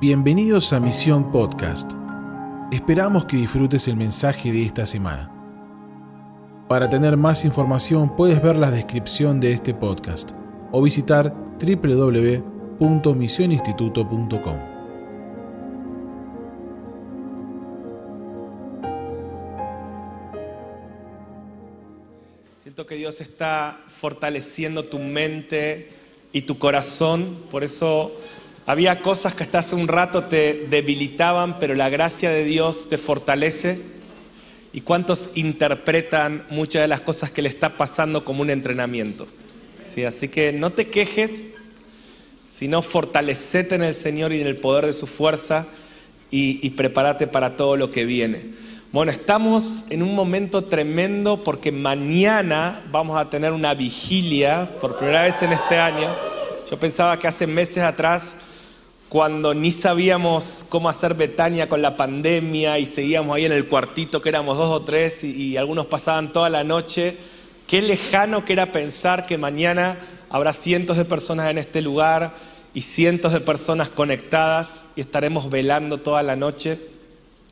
Bienvenidos a Misión Podcast. Esperamos que disfrutes el mensaje de esta semana. Para tener más información puedes ver la descripción de este podcast o visitar www.misioninstituto.com. Siento que Dios está fortaleciendo tu mente y tu corazón, por eso había cosas que hasta hace un rato te debilitaban, pero la gracia de Dios te fortalece. ¿Y cuántos interpretan muchas de las cosas que le está pasando como un entrenamiento? ¿Sí? Así que no te quejes, sino fortalecete en el Señor y en el poder de su fuerza y, y prepárate para todo lo que viene. Bueno, estamos en un momento tremendo porque mañana vamos a tener una vigilia por primera vez en este año. Yo pensaba que hace meses atrás cuando ni sabíamos cómo hacer Betania con la pandemia y seguíamos ahí en el cuartito que éramos dos o tres y, algunos pasaban toda la noche. Qué lejano que era pensar que mañana habrá cientos de personas en este lugar y cientos de personas conectadas y estaremos velando toda la noche.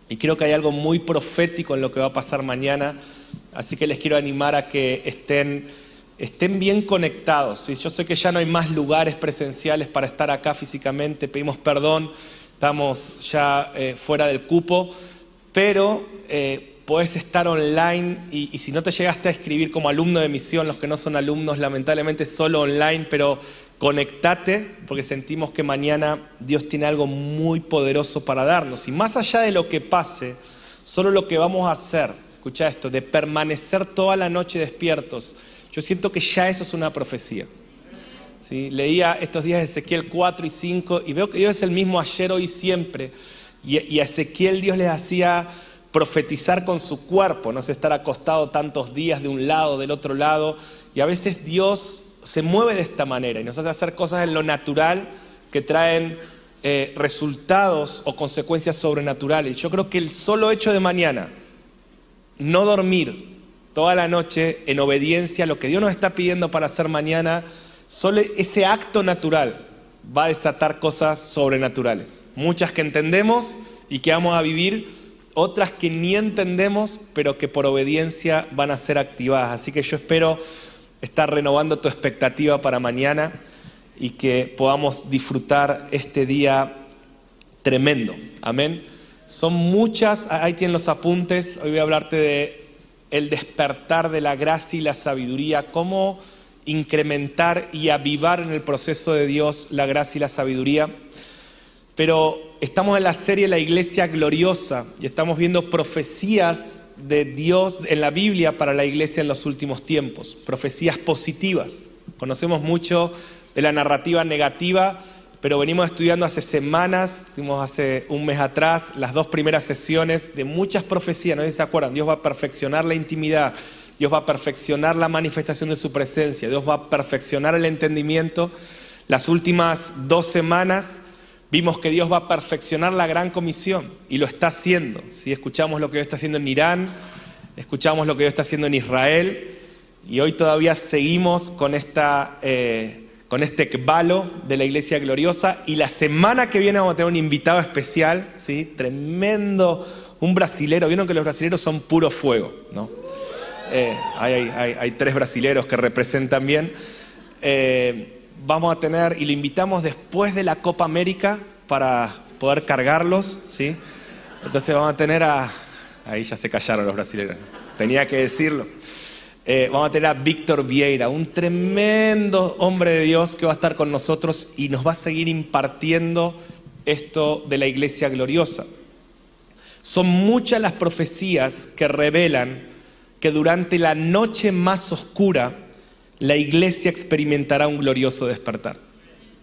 Y creo que hay algo muy profético en lo que va a pasar mañana, así que les quiero animar a que estén estén bien conectados. Yo sé que ya no hay más lugares presenciales para estar acá físicamente, pedimos perdón, estamos ya eh, fuera del cupo, pero eh, puedes estar online y, y, si no te llegaste a escribir como alumno de misión, los que no son alumnos, lamentablemente solo online, pero conectate porque sentimos que mañana Dios tiene algo muy poderoso para darnos. Y más allá de lo que pase, solo lo que vamos a hacer, escucha esto, de permanecer toda la noche despiertos, yo siento que ya eso es una profecía. ¿Sí? Leía estos días Ezequiel 4 y 5 y veo que Dios es el mismo ayer, hoy y siempre. Y, a Ezequiel Dios les hacía profetizar con su cuerpo, no sé, estar acostado tantos días de un lado, del otro lado. Y a veces Dios se mueve de esta manera y nos hace hacer cosas en lo natural que traen eh, resultados o consecuencias sobrenaturales. Yo creo que el solo hecho de mañana no dormir, toda la noche en obediencia a lo que Dios nos está pidiendo para hacer mañana, solo ese acto natural va a desatar cosas sobrenaturales. Muchas que entendemos y que vamos a vivir, otras que ni entendemos, pero que por obediencia van a ser activadas. Así que yo espero estar renovando tu expectativa para mañana y que podamos disfrutar este día tremendo. Amén. Son muchas, ahí tienen los apuntes, hoy voy a hablarte de el despertar de la gracia y la sabiduría, cómo incrementar y avivar en el proceso de Dios la gracia y la sabiduría. Pero estamos en la serie La Iglesia Gloriosa y estamos viendo profecías de Dios en la Biblia para la iglesia en los últimos tiempos, profecías positivas. Conocemos mucho de la narrativa negativa, pero venimos estudiando hace semanas, tuvimos hace un mes atrás, las dos primeras sesiones de muchas profecías, no sé si se acuerdan, Dios va a perfeccionar la intimidad, Dios va a perfeccionar la manifestación de su presencia, Dios va a perfeccionar el entendimiento. Las últimas dos semanas vimos que Dios va a perfeccionar la gran comisión y lo está haciendo. Si escuchamos lo que Dios está haciendo en Irán, escuchamos lo que Dios está haciendo en Israel y hoy todavía seguimos con esta... Eh, con este balo de la Iglesia Gloriosa. Y la semana que viene vamos a tener un invitado especial, ¿sí? tremendo, un brasilero. Vieron que los brasileros son puro fuego, ¿no? Eh, hay, tres brasileros que representan bien. Eh, vamos a tener, y lo invitamos después de la Copa América para poder cargarlos, ¿sí? Entonces vamos a tener a... Ahí ya se callaron los brasileños. Tenía que decirlo. Eh, vamos a tener a Víctor Vieira, un tremendo hombre de Dios que va a estar con nosotros y nos va a seguir impartiendo esto de la iglesia gloriosa. Son muchas las profecías que revelan que durante la noche más oscura la iglesia experimentará un glorioso despertar.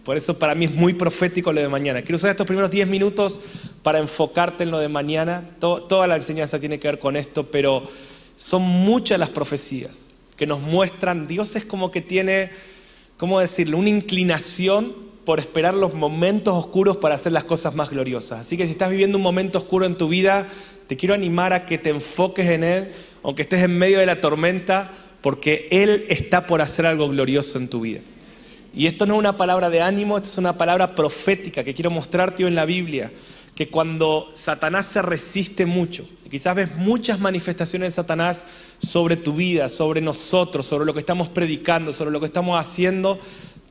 Por eso para mí es muy profético lo de mañana. Quiero usar estos primeros 10 minutos para enfocarte en lo de mañana. toda la enseñanza tiene que ver con esto, pero son muchas las profecías que nos muestran, Dios es como que tiene, ¿cómo decirlo?, una inclinación por esperar los momentos oscuros para hacer las cosas más gloriosas. Así que si estás viviendo un momento oscuro en tu vida, te quiero animar a que te enfoques en Él, aunque estés en medio de la tormenta, porque Él está por hacer algo glorioso en tu vida. Y esto no es una palabra de ánimo, esto es una palabra profética que quiero mostrarte hoy en la Biblia. Que cuando Satanás se resiste mucho, quizás ves muchas manifestaciones de Satanás sobre tu vida, sobre nosotros, sobre lo que estamos predicando, sobre lo que estamos haciendo,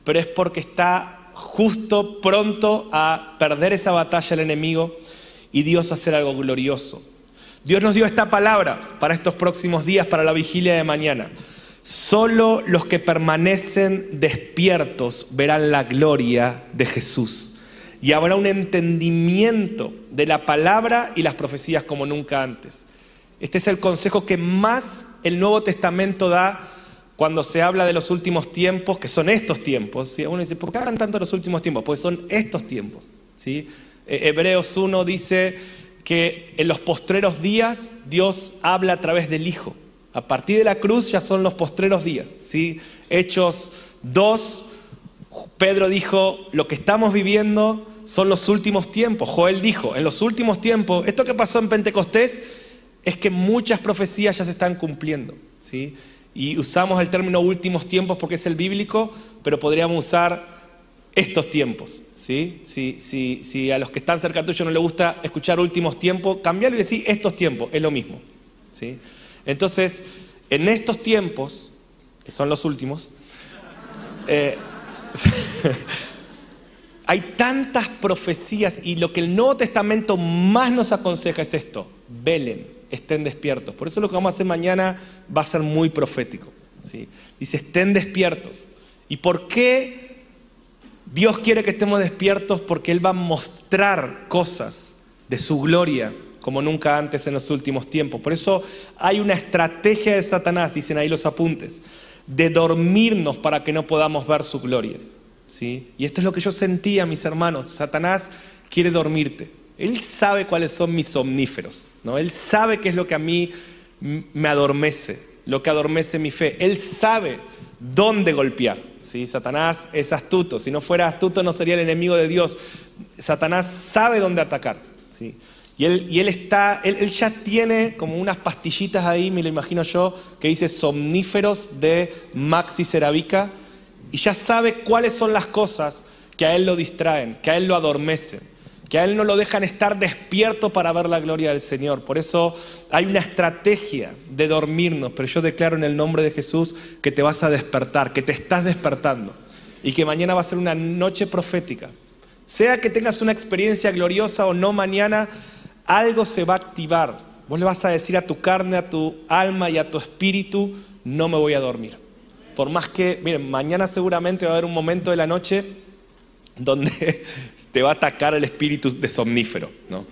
pero es porque está justo pronto a perder esa batalla el enemigo y Dios a hacer algo glorioso. Dios nos dio esta palabra para estos próximos días, para la vigilia de mañana. Solo los que permanecen despiertos verán la gloria de Jesús. Y habrá un entendimiento de la palabra y las profecías como nunca antes. Este es el consejo que más el Nuevo Testamento da cuando se habla de los últimos tiempos, que son estos tiempos. Uno dice, ¿por qué hablan tanto de los últimos tiempos? Pues son estos tiempos. ¿sí? E-, Hebreos 1 dice que en los postreros días Dios habla a través del Hijo. A partir de la cruz ya son los postreros días. ¿sí? Hechos 2, Pedro dijo, lo que estamos viviendo son los últimos tiempos. Joel dijo, en los últimos tiempos, esto que pasó en Pentecostés es que muchas profecías ya se están cumpliendo. ¿sí? Y usamos el término últimos tiempos porque es el bíblico, pero podríamos usar estos tiempos. ¿sí? Si, si, a los que están cerca tuyo no les gusta escuchar últimos tiempos, cambiarlo y decir estos tiempos, es lo mismo. ¿sí? Entonces, en estos tiempos, que son los últimos, eh, hay tantas profecías y lo que el Nuevo Testamento más nos aconseja es esto, velen, estén despiertos. Por eso lo que vamos a hacer mañana va a ser muy profético. ¿sí? Dice, estén despiertos. ¿Y por qué Dios quiere que estemos despiertos? Porque Él va a mostrar cosas de su gloria como nunca antes en los últimos tiempos. Por eso hay una estrategia de Satanás, dicen ahí los apuntes, de dormirnos para que no podamos ver su gloria. ¿Sí? Y esto es lo que yo sentía, mis hermanos. Satanás quiere dormirte. Él sabe cuáles son mis somníferos. ¿no? Él sabe qué es lo que a mí me adormece, lo que adormece mi fe. Él sabe dónde golpear. ¿sí? Satanás es astuto. Si no fuera astuto no sería el enemigo de Dios. Satanás sabe dónde atacar. ¿sí? Y él, está, él, ya tiene como unas pastillitas ahí, me lo imagino yo, que dice somníferos de Maxi Ceravica, y ya sabe cuáles son las cosas que a él lo distraen, que a él lo adormecen, que a él no lo dejan estar despierto para ver la gloria del Señor. Por eso hay una estrategia de dormirnos, pero yo declaro en el nombre de Jesús que te vas a despertar, que te estás despertando, y que mañana va a ser una noche profética. Sea que tengas una experiencia gloriosa o no mañana, algo se va a activar. Vos le vas a decir a tu carne, a tu alma y a tu espíritu, no me voy a dormir. Por más que, miren, mañana seguramente va a haber un momento de la noche donde te va a atacar el espíritu de somnífero, ¿no?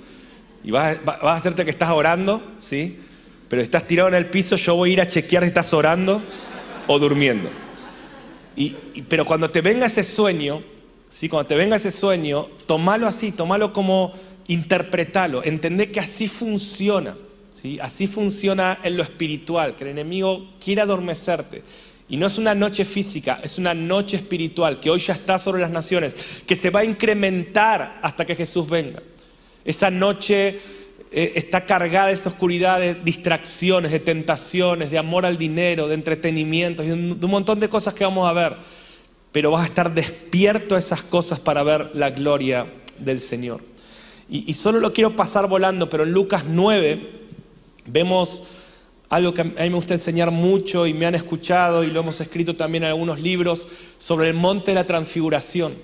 Y vas, a hacerte que estás orando, ¿sí? Pero estás tirado en el piso, yo voy a ir a chequear si estás orando o durmiendo. pero cuando te venga ese sueño, ¿sí? Cuando te venga ese sueño, tomalo así, tomalo como interpretalo, entendé que así funciona, ¿sí? así funciona en lo espiritual, que el enemigo quiere adormecerte. Y no es una noche física, es una noche espiritual que hoy ya está sobre las naciones, que se va a incrementar hasta que Jesús venga. Esa noche eh, está cargada de esa oscuridad de distracciones, de tentaciones, de amor al dinero, de entretenimiento, de un montón de cosas que vamos a ver. Pero vas a estar despierto a esas cosas para ver la gloria del Señor. Y, solo lo quiero pasar volando, pero en Lucas 9 vemos algo que a mí me gusta enseñar mucho y me han escuchado y lo hemos escrito también en algunos libros sobre el monte de la transfiguración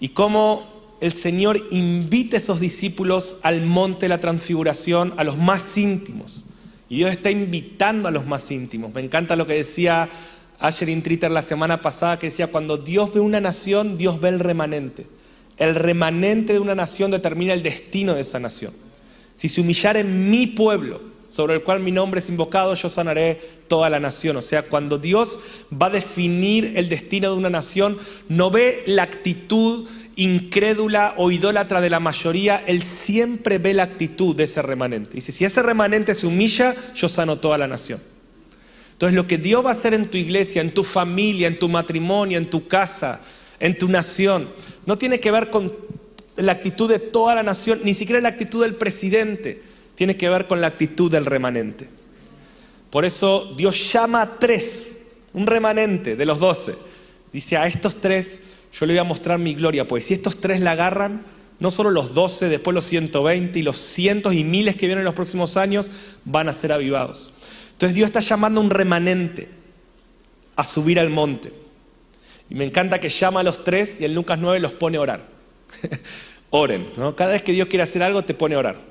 y cómo el Señor invita a esos discípulos al monte de la transfiguración, a los más íntimos. Y Dios está invitando a los más íntimos. Me encanta lo que decía Asher Tritter la semana pasada, que decía, cuando Dios ve una nación, Dios ve el remanente. El remanente de una nación determina el destino de esa nación. Si se humillare mi pueblo, sobre el cual mi nombre es invocado, yo sanaré toda la nación. O sea, cuando Dios va a definir el destino de una nación, no ve la actitud incrédula o idólatra de la mayoría, Él siempre ve la actitud de ese remanente. Dice, si ese remanente se humilla, yo sano toda la nación. Entonces, lo que Dios va a hacer en tu iglesia, en tu familia, en tu matrimonio, en tu casa, en tu nación, no tiene que ver con la actitud de toda la nación, ni siquiera la actitud del presidente, tiene que ver con la actitud del remanente. Por eso Dios llama a tres, un remanente de los doce, Dice, a estos tres yo le voy a mostrar mi gloria, pues si estos tres la agarran, no solo los 12, después los 120 y los cientos y miles que vienen en los próximos años van a ser avivados. Entonces Dios está llamando a un remanente a subir al monte. Y me encanta que llama a los tres y en Lucas 9 los pone a orar. Oren, ¿no? Cada vez que Dios quiere hacer algo te pone a orar.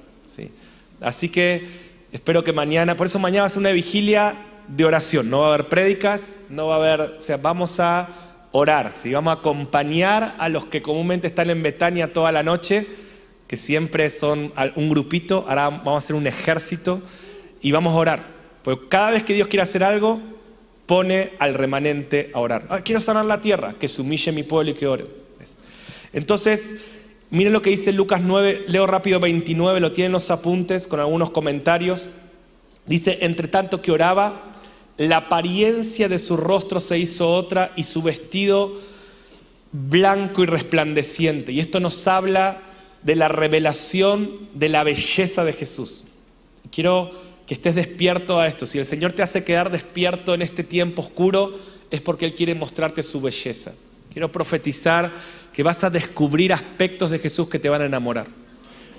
¿Sí? Así que espero que mañana, por eso mañana va a ser una vigilia de oración. No va a haber prédicas, no va a haber, o sea, vamos a orar, vamos a acompañar a los que comúnmente están en Betania toda la noche, que siempre son un grupito, ahora vamos a hacer un ejército y vamos a orar. Porque cada vez que Dios quiere hacer algo, pone al remanente a orar. Ah, quiero sanar la tierra, que se humille mi pueblo y que ore. Entonces, miren lo que dice Lucas 9, leo rápido 29, lo tienen los apuntes con algunos comentarios. Dice, entre tanto que oraba, la apariencia de su rostro se hizo otra y su vestido blanco y resplandeciente. Y esto nos habla de la revelación de la belleza de Jesús. Quiero que estés despierto a esto. Si el Señor te hace quedar despierto en este tiempo oscuro, es porque Él quiere mostrarte su belleza. Quiero profetizar que vas a descubrir aspectos de Jesús que te van a enamorar.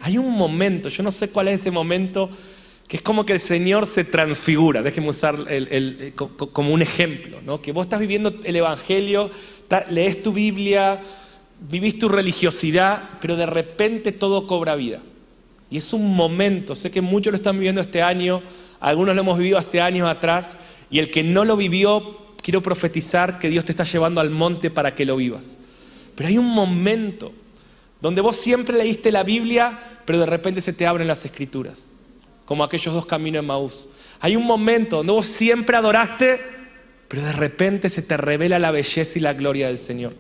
Hay un momento, yo no sé cuál es ese momento, que es como que el Señor se transfigura. Déjenme usar el, como un ejemplo, ¿no? que vos estás viviendo el Evangelio, lees tu Biblia, vivís tu religiosidad, pero de repente todo cobra vida. Y es un momento, sé que muchos lo están viviendo este año, algunos lo hemos vivido hace años atrás, y el que no lo vivió, quiero profetizar que Dios te está llevando al monte para que lo vivas. Pero hay un momento donde vos siempre leíste la Biblia, pero de repente se te abren las escrituras, como aquellos dos caminos en Maús. Hay un momento donde vos siempre adoraste, pero de repente se te revela la belleza y la gloria del Señor.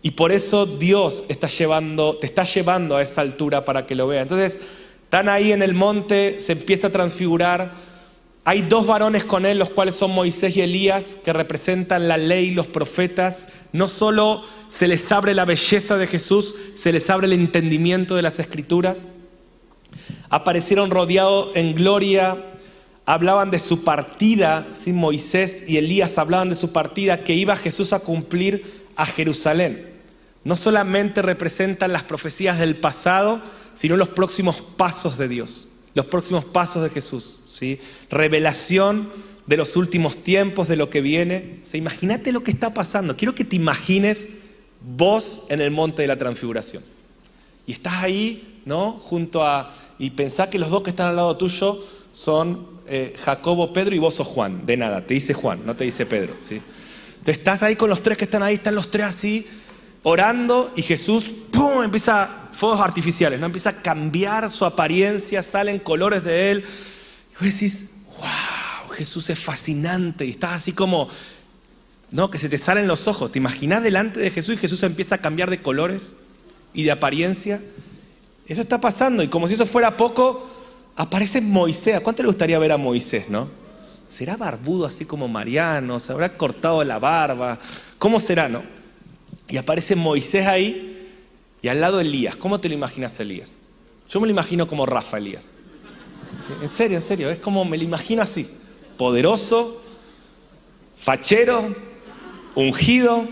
Y por eso Dios está llevando, te está llevando a esa altura para que lo vea. Entonces, están ahí en el monte, se empieza a transfigurar. Hay dos varones con él, los cuales son Moisés y Elías, que representan la ley y los profetas. No solo se les abre la belleza de Jesús, se les abre el entendimiento de las escrituras. Aparecieron rodeados en gloria, hablaban de su partida, Moisés y Elías hablaban de su partida, que iba Jesús a cumplir a Jerusalén no solamente representan las profecías del pasado, sino los próximos pasos de Dios, los próximos pasos de Jesús. ¿sí? Revelación de los últimos tiempos, de lo que viene. Imagínate lo que está pasando. Quiero que te imagines vos en el monte de la transfiguración. Y estás ahí, ¿no? Junto a... Y pensá que los dos que están al lado tuyo son eh, Jacobo, Pedro y vos sos Juan. De nada, te dice Juan, no te dice Pedro. ¿sí? Entonces estás ahí con los tres que están ahí, están los tres así orando y Jesús, ¡pum!, empieza fuegos artificiales, ¿no? Empieza a cambiar su apariencia, salen colores de él. Y vos decís, Jesús es fascinante. Y estás así como, ¿no? Que se te salen los ojos. ¿Te imaginas delante de Jesús y Jesús empieza a cambiar de colores y de apariencia? Eso está pasando. Y como si eso fuera poco, aparece Moisés. ¿A cuánto le gustaría ver a Moisés, no? ¿Será barbudo así como Mariano? ¿Se habrá cortado la barba? ¿Cómo será, no? Y aparece Moisés ahí y al lado Elías. ¿Cómo te lo imaginas Elías? Yo me lo imagino como Rafa Elías. en serio, en serio. Es como me lo imagino así. Poderoso, fachero, ungido.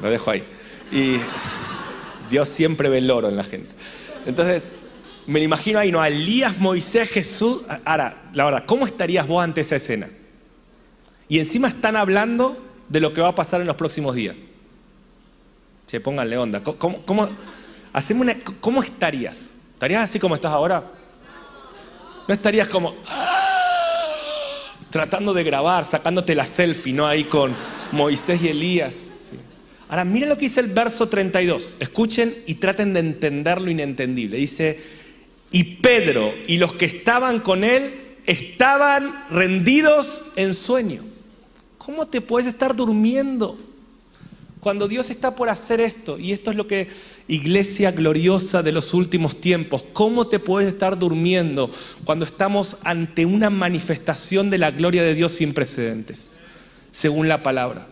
Lo dejo ahí. Y Dios siempre ve el oro en la gente. Entonces, me imagino ahí, ¿no? Elías, Moisés, Jesús. Ahora, la verdad, ¿cómo estarías vos ante esa escena? Y encima están hablando de lo que va a pasar en los próximos días. Che, pónganle onda. ¿Cómo, cómo, ¿Cómo estarías? ¿Estarías así como estás ahora? ¿No estarías como ah, tratando de grabar, sacándote la selfie, ¿no? Ahí con Moisés y Elías. Ahora, miren lo que dice el verso 32. Escuchen y traten de entender lo inentendible. Dice, y Pedro y los que estaban con él estaban rendidos en sueño. ¿Cómo te puedes estar durmiendo cuando Dios está por hacer esto? Y esto es lo que, iglesia gloriosa de los últimos tiempos, ¿cómo te puedes estar durmiendo cuando estamos ante una manifestación de la gloria de Dios sin precedentes, según la palabra?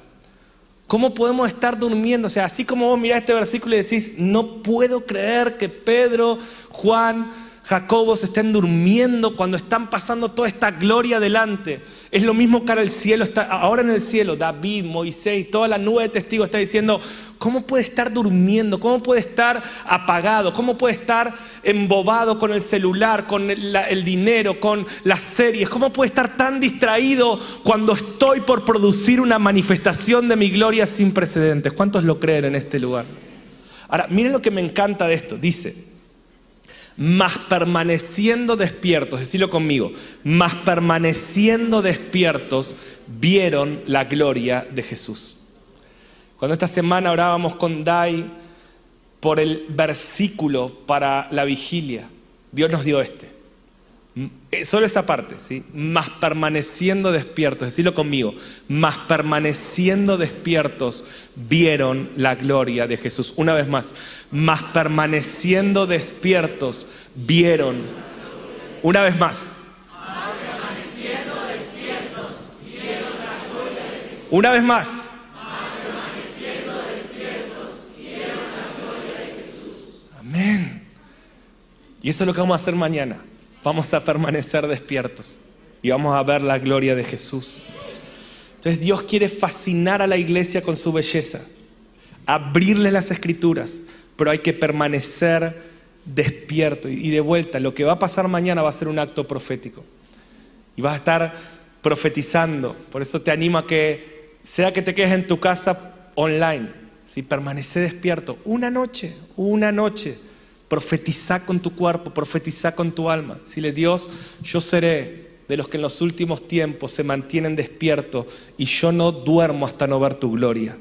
¿Cómo podemos estar durmiendo? O sea, así como vos mirás este versículo y decís, no puedo creer que Pedro, Juan, Jacobo se estén durmiendo cuando están pasando toda esta gloria delante. Es lo mismo ahora el cielo está, ahora en el cielo, David, Moisés, toda la nube de testigos está diciendo, ¿cómo puede estar durmiendo? ¿Cómo puede estar apagado? ¿Cómo puede estar embobado con el celular, con el, el dinero, con las series? ¿Cómo puede estar tan distraído cuando estoy por producir una manifestación de mi gloria sin precedentes? ¿Cuántos lo creen en este lugar? Ahora, miren lo que me encanta de esto. Dice, más permaneciendo despiertos, decilo conmigo, más permaneciendo despiertos, vieron la gloria de Jesús. Cuando esta semana orábamos con Dai por el versículo para la vigilia, Dios nos dio este. Eh, solo esa parte, ¿sí? Más permaneciendo despiertos, decilo conmigo, más permaneciendo despiertos vieron la gloria de Jesús. Una vez más, más permaneciendo despiertos vieron. Una vez más. Una vez más. Amén. Y eso es lo que vamos a hacer mañana vamos a permanecer despiertos y vamos a ver la gloria de Jesús. Entonces Dios quiere fascinar a la iglesia con su belleza, abrirle las escrituras, pero hay que permanecer despierto. Y de vuelta, lo que va a pasar mañana va a ser un acto profético. Y vas a estar profetizando. Por eso te animo a que, sea que te quedes en tu casa online, si permanece despierto, una noche, una noche Profetiza con tu cuerpo, profetiza con tu alma. Dile, Dios, yo seré de los que en los últimos tiempos se mantienen despiertos y yo no duermo hasta no ver tu gloria.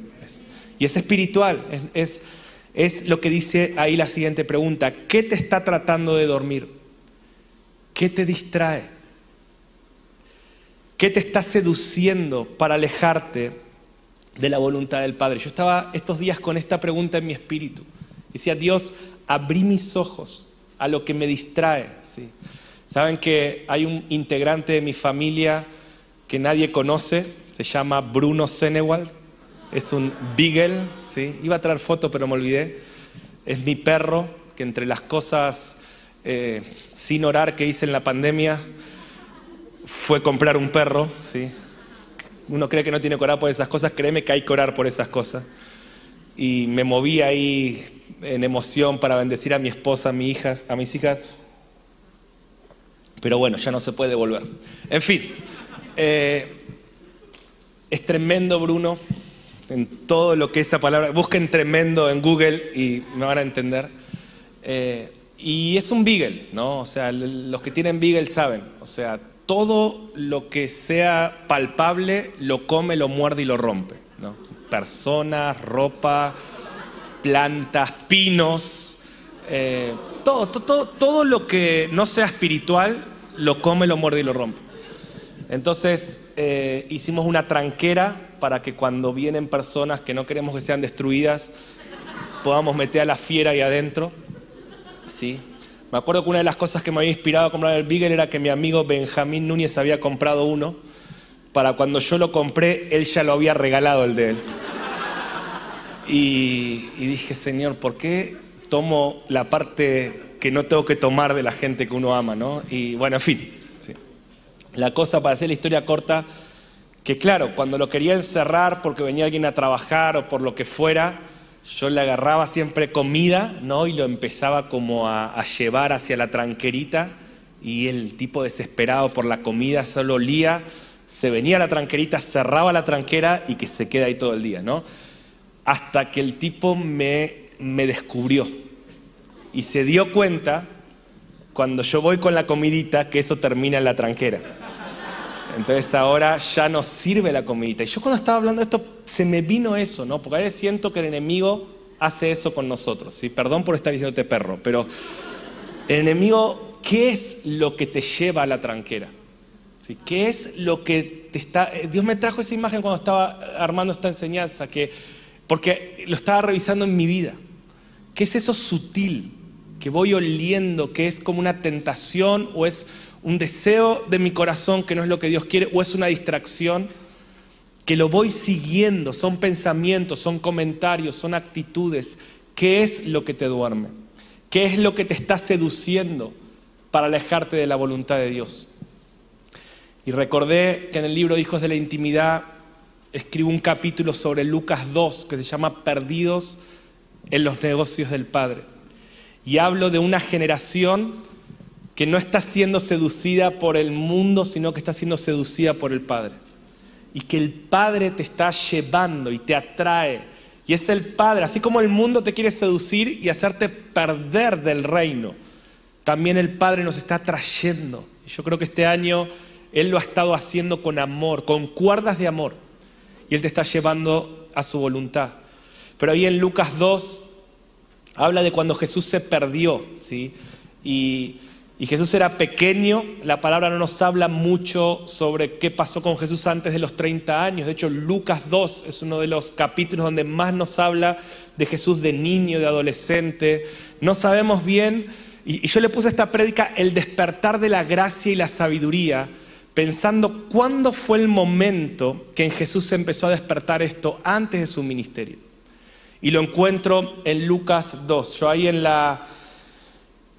Y es espiritual, es, es lo que dice ahí la siguiente pregunta. ¿Qué te está tratando de dormir? ¿Qué te distrae? ¿Qué te está seduciendo para alejarte de la voluntad del Padre? Yo estaba estos días con esta pregunta en mi espíritu. Decía, Dios, abrí mis ojos a lo que me distrae. ¿sí? Saben que hay un integrante de mi familia que nadie conoce, se llama Bruno Senewald, es un beagle, ¿sí? iba a traer foto pero me olvidé, es mi perro, que entre las cosas eh, sin orar que hice en la pandemia fue comprar un perro, ¿sí? uno cree que no tiene que orar por esas cosas, créeme que hay que orar por esas cosas. Y me moví ahí en emoción para bendecir a mi esposa, a, mis hijas, a mis hijas. Pero bueno, ya no se puede volver. En fin, eh, es tremendo, Bruno, en todo lo que esa palabra. Busquen tremendo en Google y me van a entender. Eh, y es un beagle, ¿no? O sea, los que tienen beagle saben. O sea, todo lo que sea palpable lo come, lo muerde y lo rompe. Personas, ropa, plantas, pinos, eh, todo, todo, todo lo que no sea espiritual lo come, lo muerde y lo rompe. Entonces eh, hicimos una tranquera para que cuando vienen personas que no queremos que sean destruidas, podamos meter a la fiera ahí adentro. ¿sí? Me acuerdo que una de las cosas que me había inspirado a comprar el Beagle era que mi amigo Benjamín Núñez había comprado uno. Para cuando yo lo compré, él ya lo había regalado el de él. Y, dije, Señor, ¿por qué tomo la parte que no tengo que tomar de la gente que uno ama? ¿no? Y bueno, en fin. La cosa, para hacer la historia corta, que claro, cuando lo quería encerrar porque venía alguien a trabajar o por lo que fuera, yo le agarraba siempre comida, ¿no? Y lo empezaba como a, a, llevar hacia la tranquerita y el tipo desesperado por la comida solo olía, se venía a la tranquerita, cerraba la tranquera y que se queda ahí todo el día, ¿no? hasta que el tipo me, me descubrió y se dio cuenta cuando yo voy con la comidita que eso termina en la tranquera. Entonces ahora ya no sirve la comidita. Y yo cuando estaba hablando de esto, se me vino eso, ¿no? Porque a veces siento que el enemigo hace eso con nosotros. ¿sí? Perdón por estar diciéndote perro, pero el enemigo, ¿qué es lo que te lleva a la tranquera? ¿Sí? ¿Qué es lo que te está... Dios me trajo esa imagen cuando estaba armando esta enseñanza, que porque lo estaba revisando en mi vida. ¿Qué es eso sutil que voy oliendo, que es como una tentación o es un deseo de mi corazón que no es lo que Dios quiere o es una distracción? Que lo voy siguiendo, son pensamientos, son comentarios, son actitudes. ¿Qué es lo que te duerme? ¿Qué es lo que te está seduciendo para alejarte de la voluntad de Dios? Y recordé que en el libro Hijos de la Intimidad escribo un capítulo sobre Lucas 2 que se llama Perdidos en los negocios del Padre. Y hablo de una generación que no está siendo seducida por el mundo, sino que está siendo seducida por el Padre. Y que el Padre te está llevando y te atrae. Y es el Padre, así como el mundo te quiere seducir y hacerte perder del reino, también el Padre nos está trayendo. Y yo creo que este año Él lo ha estado haciendo con amor, con cuerdas de amor. Y Él te está llevando a su voluntad. Pero ahí en Lucas 2 habla de cuando Jesús se perdió, ¿sí? Y, Jesús era pequeño, la palabra no nos habla mucho sobre qué pasó con Jesús antes de los 30 años. De hecho, Lucas 2 es uno de los capítulos donde más nos habla de Jesús de niño, de adolescente. No sabemos bien, y, yo le puse esta prédica el despertar de la gracia y la sabiduría, pensando cuándo fue el momento que en Jesús se empezó a despertar esto antes de su ministerio. Y lo encuentro en Lucas 2. Yo ahí en, la,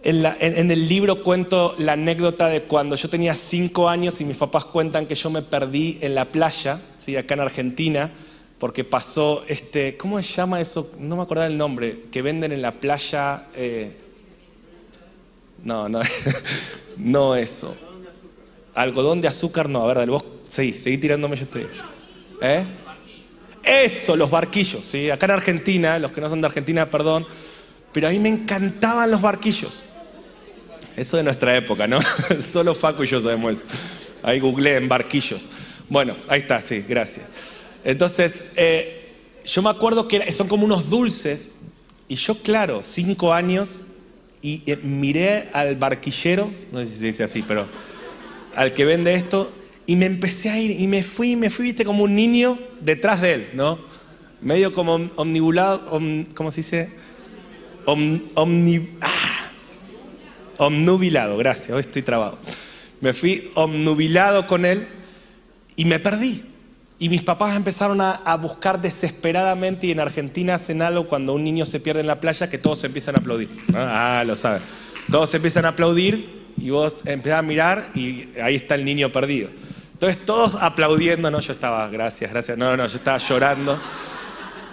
en, la, en, el libro cuento la anécdota de cuando yo tenía cinco años y mis papás cuentan que yo me perdí en la playa, ¿sí? acá en Argentina, porque pasó este, ¿cómo se llama eso? No me acuerdo el nombre, que venden en la playa. Eh, no, no, no eso. Algodón de azúcar, no, a ver, vos, seguí, seguí tirándome, yo estoy. ¿Eh? Eso, los barquillos, ¿sí? Acá en Argentina, los que no son de Argentina, perdón, pero a mí me encantaban los barquillos. Eso de nuestra época, ¿no? Solo Facu y yo sabemos eso. Ahí googleé en barquillos. Bueno, ahí está, sí, gracias. Entonces, eh, yo me acuerdo que son como unos dulces, y yo, claro, cinco años, y eh, miré al barquillero, no sé si se dice así, pero al que vende esto, y me empecé a ir y me fui, me fui, viste, como un niño detrás de él, ¿no? Medio como omnibulado, ¿cómo se dice? omni, ah, omnubilado, gracias, hoy estoy trabado. Me fui omnubilado con él y me perdí. Y mis papás empezaron a, a, buscar desesperadamente y en Argentina hacen algo cuando un niño se pierde en la playa que todos se empiezan a aplaudir. Ah, lo saben. Todos se empiezan a aplaudir y vos empezás a mirar y ahí está el niño perdido. Entonces todos aplaudiendo, no, yo estaba, gracias, gracias, no, no, yo estaba llorando.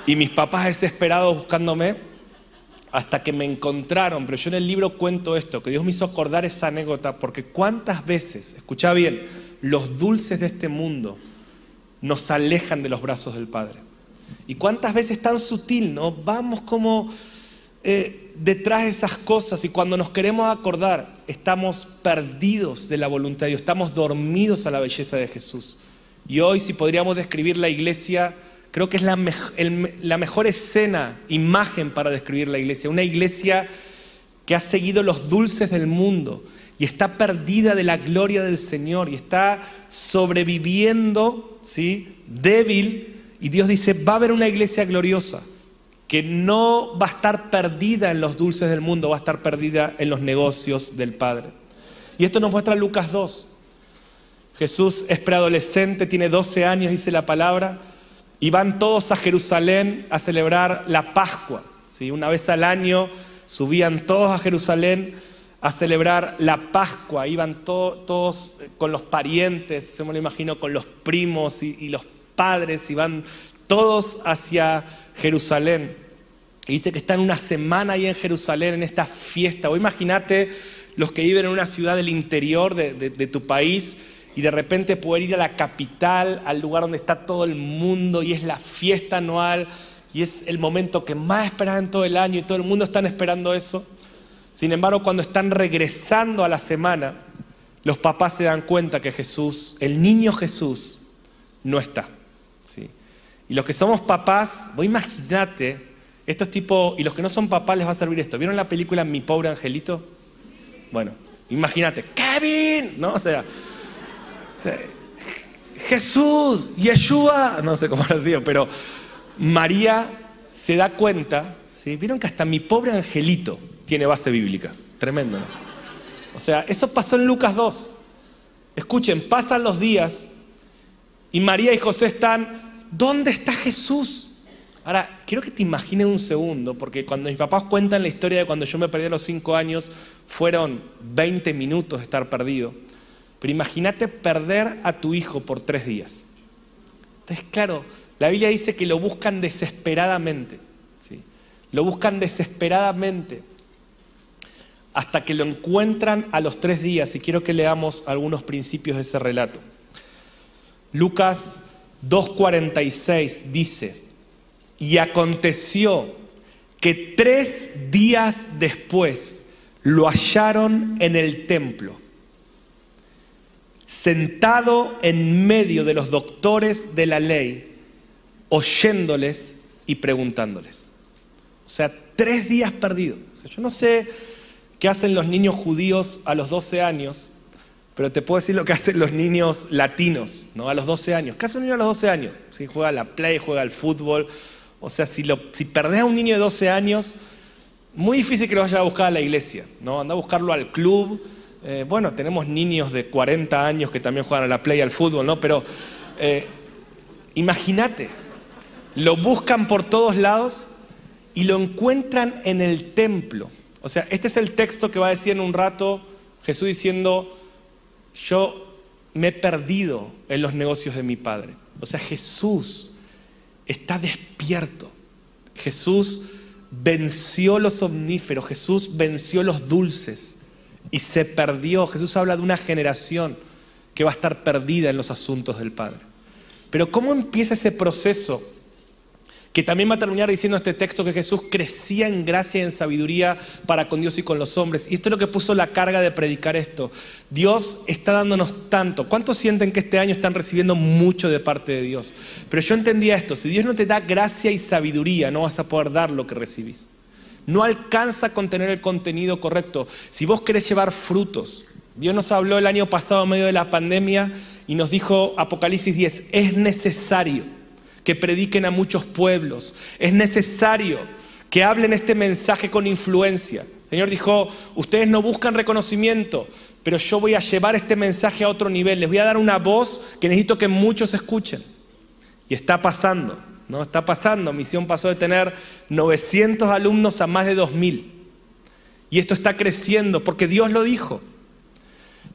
Y mis papás desesperados buscándome hasta que me encontraron, pero yo en el libro cuento esto, que Dios me hizo acordar esa anécdota, porque cuántas veces, escucha bien, los dulces de este mundo nos alejan de los brazos del Padre. Y cuántas veces tan sutil, ¿no? Vamos como eh, detrás de esas cosas y cuando nos queremos acordar, estamos perdidos de la voluntad de Dios, estamos dormidos a la belleza de Jesús. Y hoy, si podríamos describir la iglesia, creo que es la, la mejor escena, imagen para describir la iglesia. Una iglesia que ha seguido los dulces del mundo y está perdida de la gloria del Señor y está sobreviviendo, ¿sí? débil. Y Dios dice, va a haber una iglesia gloriosa que no va a estar perdida en los dulces del mundo, va a estar perdida en los negocios del Padre. Y esto nos muestra Lucas 2. Jesús es preadolescente, tiene 12 años, dice la palabra, y van todos a Jerusalén a celebrar la Pascua. ¿sí? Una vez al año subían todos a Jerusalén a celebrar la Pascua, iban todos con los parientes, se me lo imagino, con los primos y, y los padres, iban todos hacia Jerusalén. Y dice que están una semana ahí en Jerusalén en esta fiesta. O imagínate los que viven en una ciudad del interior de, de, tu país y de repente poder ir a la capital, al lugar donde está todo el mundo y es la fiesta anual y es el momento que más esperan todo el año y todo el mundo está esperando eso. Sin embargo, cuando están regresando a la semana, los papás se dan cuenta que Jesús, el niño Jesús, no está. Y los que somos papás, vos imagínate estos tipos, y los que no son papás les va a servir esto. ¿Vieron la película Mi pobre angelito? Bueno, imagínate, Kevin, ¿no? O sea, Jesús, Yeshua, no sé cómo ha sido, pero María se da cuenta, ¿sí? Vieron que hasta mi pobre angelito tiene base bíblica. Tremendo, ¿no? O sea, eso pasó en Lucas 2. Escuchen, pasan los días y María y José están, ¿dónde está Jesús? Ahora, quiero que te imagines un segundo, porque cuando mis papás cuentan la historia de cuando yo me perdí a los cinco años, fueron 20 minutos de estar perdido. Pero imagínate perder a tu hijo por tres días. Entonces, claro, la Biblia dice que lo buscan desesperadamente. ¿sí? Lo buscan desesperadamente hasta que lo encuentran a los tres días. Y quiero que leamos algunos principios de ese relato. Lucas 2.46 dice, y aconteció que tres días después lo hallaron en el templo, sentado en medio de los doctores de la ley, oyéndoles y preguntándoles. O sea, tres días perdidos. yo no sé qué hacen los niños judíos a los 12 años, pero te puedo decir lo que hacen los niños latinos, ¿no? A los 12 años. ¿Qué hace un niño a los 12 años? Si juega a la play, juega al fútbol. O sea, si, perdés a un niño de 12 años, muy difícil que lo vaya a buscar a la iglesia, ¿no? Anda a buscarlo al club. Eh, bueno, tenemos niños de 40 años que también juegan a la play, al fútbol, ¿no? Pero eh, imagínate, lo buscan por todos lados y lo encuentran en el templo. O sea, este es el texto que va a decir en un rato Jesús diciendo, yo me he perdido en los negocios de mi Padre. O sea, Jesús está despierto. Jesús venció los omníferos, Jesús venció los dulces y se perdió. Jesús habla de una generación que va a estar perdida en los asuntos del Padre. Pero ¿cómo empieza ese proceso que también va a terminar diciendo este texto que Jesús crecía en gracia y en sabiduría para con Dios y con los hombres. Y esto es lo que puso la carga de predicar esto. Dios está dándonos tanto. ¿Cuántos sienten que este año están recibiendo mucho de parte de Dios? Pero yo entendía esto, si Dios no te da gracia y sabiduría, no vas a poder dar lo que recibís. No alcanza a contener el contenido correcto. Si vos querés llevar frutos, Dios nos habló el año pasado en medio de la pandemia y nos dijo Apocalipsis 10, es necesario que prediquen a muchos pueblos. Es necesario que hablen este mensaje con influencia. El Señor dijo, ustedes no buscan reconocimiento, pero yo voy a llevar este mensaje a otro nivel. Les voy a dar una voz que necesito que muchos escuchen. Y está pasando, ¿no? Está pasando. Misión pasó de tener 900 alumnos a más de 2000. Y esto está creciendo porque Dios lo dijo.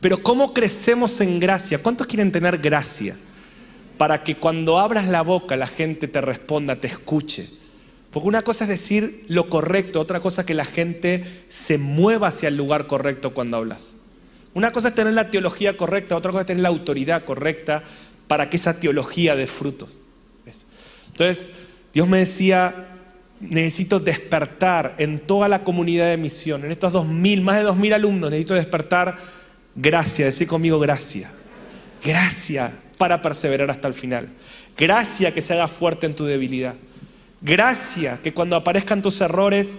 Pero ¿cómo crecemos en gracia? ¿Cuántos quieren tener gracia? Para que cuando abras la boca la gente te responda, te escuche. Porque una cosa es decir lo correcto, otra cosa es que la gente se mueva hacia el lugar correcto cuando hablas. Una cosa es tener la teología correcta, otra cosa es tener la autoridad correcta para que esa teología dé frutos. Entonces, Dios me decía, necesito despertar en toda la comunidad de misión, en estos dos mil, más de dos mil alumnos, necesito despertar gracia, decir conmigo gracia. Gracia para perseverar hasta el final. Gracia que se haga fuerte en tu debilidad. Gracia que cuando aparezcan tus errores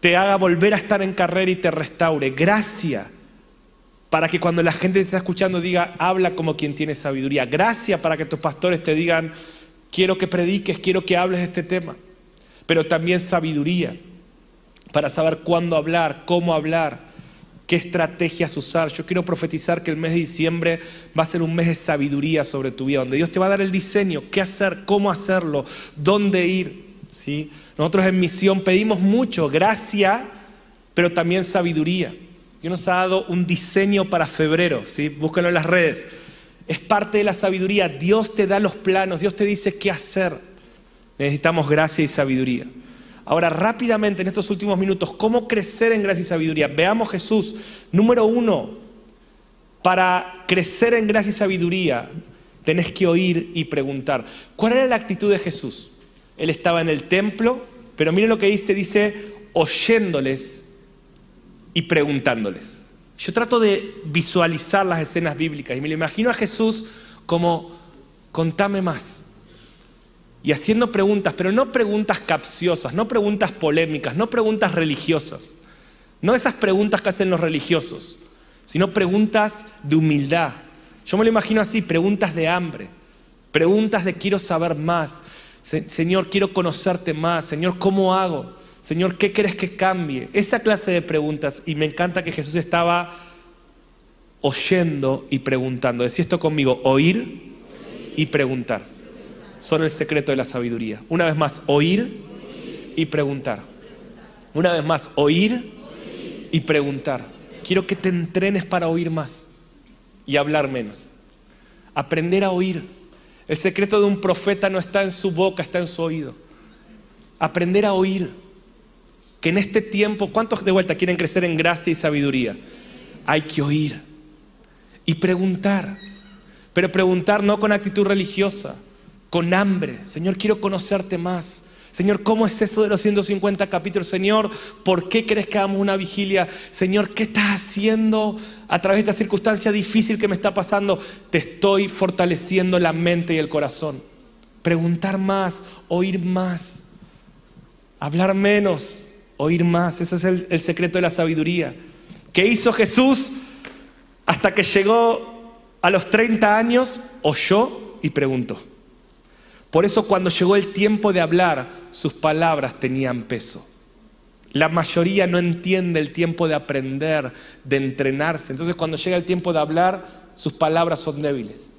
te haga volver a estar en carrera y te restaure. Gracia para que cuando la gente te está escuchando diga, habla como quien tiene sabiduría. Gracia para que tus pastores te digan, quiero que prediques, quiero que hables de este tema. Pero también sabiduría para saber cuándo hablar, cómo hablar, qué estrategias usar. Yo quiero profetizar que el mes de diciembre va a ser un mes de sabiduría sobre tu vida, donde Dios te va a dar el diseño, qué hacer, cómo hacerlo, dónde ir. ¿sí? Nosotros en misión pedimos mucho, gracia, pero también sabiduría. Dios nos ha dado un diseño para febrero, ¿sí? búscalo en las redes. Es parte de la sabiduría. Dios te da los planos, Dios te dice qué hacer. Necesitamos gracia y sabiduría. Ahora, rápidamente en estos últimos minutos, ¿cómo crecer en gracia y sabiduría? Veamos Jesús. Número uno, para crecer en gracia y sabiduría, tenés que oír y preguntar. ¿Cuál era la actitud de Jesús? Él estaba en el templo, pero miren lo que dice, dice, oyéndoles y preguntándoles. Yo trato de visualizar las escenas bíblicas y me lo imagino a Jesús como, contame más y haciendo preguntas, pero no preguntas capciosas, no preguntas polémicas, no preguntas religiosas, no esas preguntas que hacen los religiosos, sino preguntas de humildad. Yo me lo imagino así, preguntas de hambre, preguntas de quiero saber más, Señor, quiero conocerte más, Señor, ¿cómo hago? Señor, ¿qué crees que cambie? Esa clase de preguntas, y me encanta que Jesús estaba oyendo y preguntando. Decía esto conmigo, oír y preguntar son el secreto de la sabiduría. Una vez más, oír y preguntar. Una vez más, oír y preguntar. Quiero que te entrenes para oír más. y hablar menos. Aprender a oír. El secreto de un profeta no está en su boca, está en su oído. Aprender a oír. Que en este tiempo, ¿cuántos de vuelta quieren crecer en gracia y sabiduría? Hay que oír y preguntar. Pero preguntar no con actitud religiosa, con hambre. Señor, quiero conocerte más. Señor, ¿cómo es eso de los 150 capítulos? Señor, ¿por qué crees que hagamos una vigilia? Señor, ¿qué estás haciendo a través de esta circunstancia difícil que me está pasando? Te estoy fortaleciendo la mente y el corazón. Preguntar más, oír más, hablar menos, oír más. Ese es el, el secreto de la sabiduría. ¿Qué hizo Jesús hasta que llegó a los 30 años? Oyó y preguntó. Por eso cuando llegó el tiempo de hablar, sus palabras tenían peso. La mayoría no entiende el tiempo de aprender, de entrenarse. Entonces cuando llega el tiempo de hablar, sus palabras son débiles.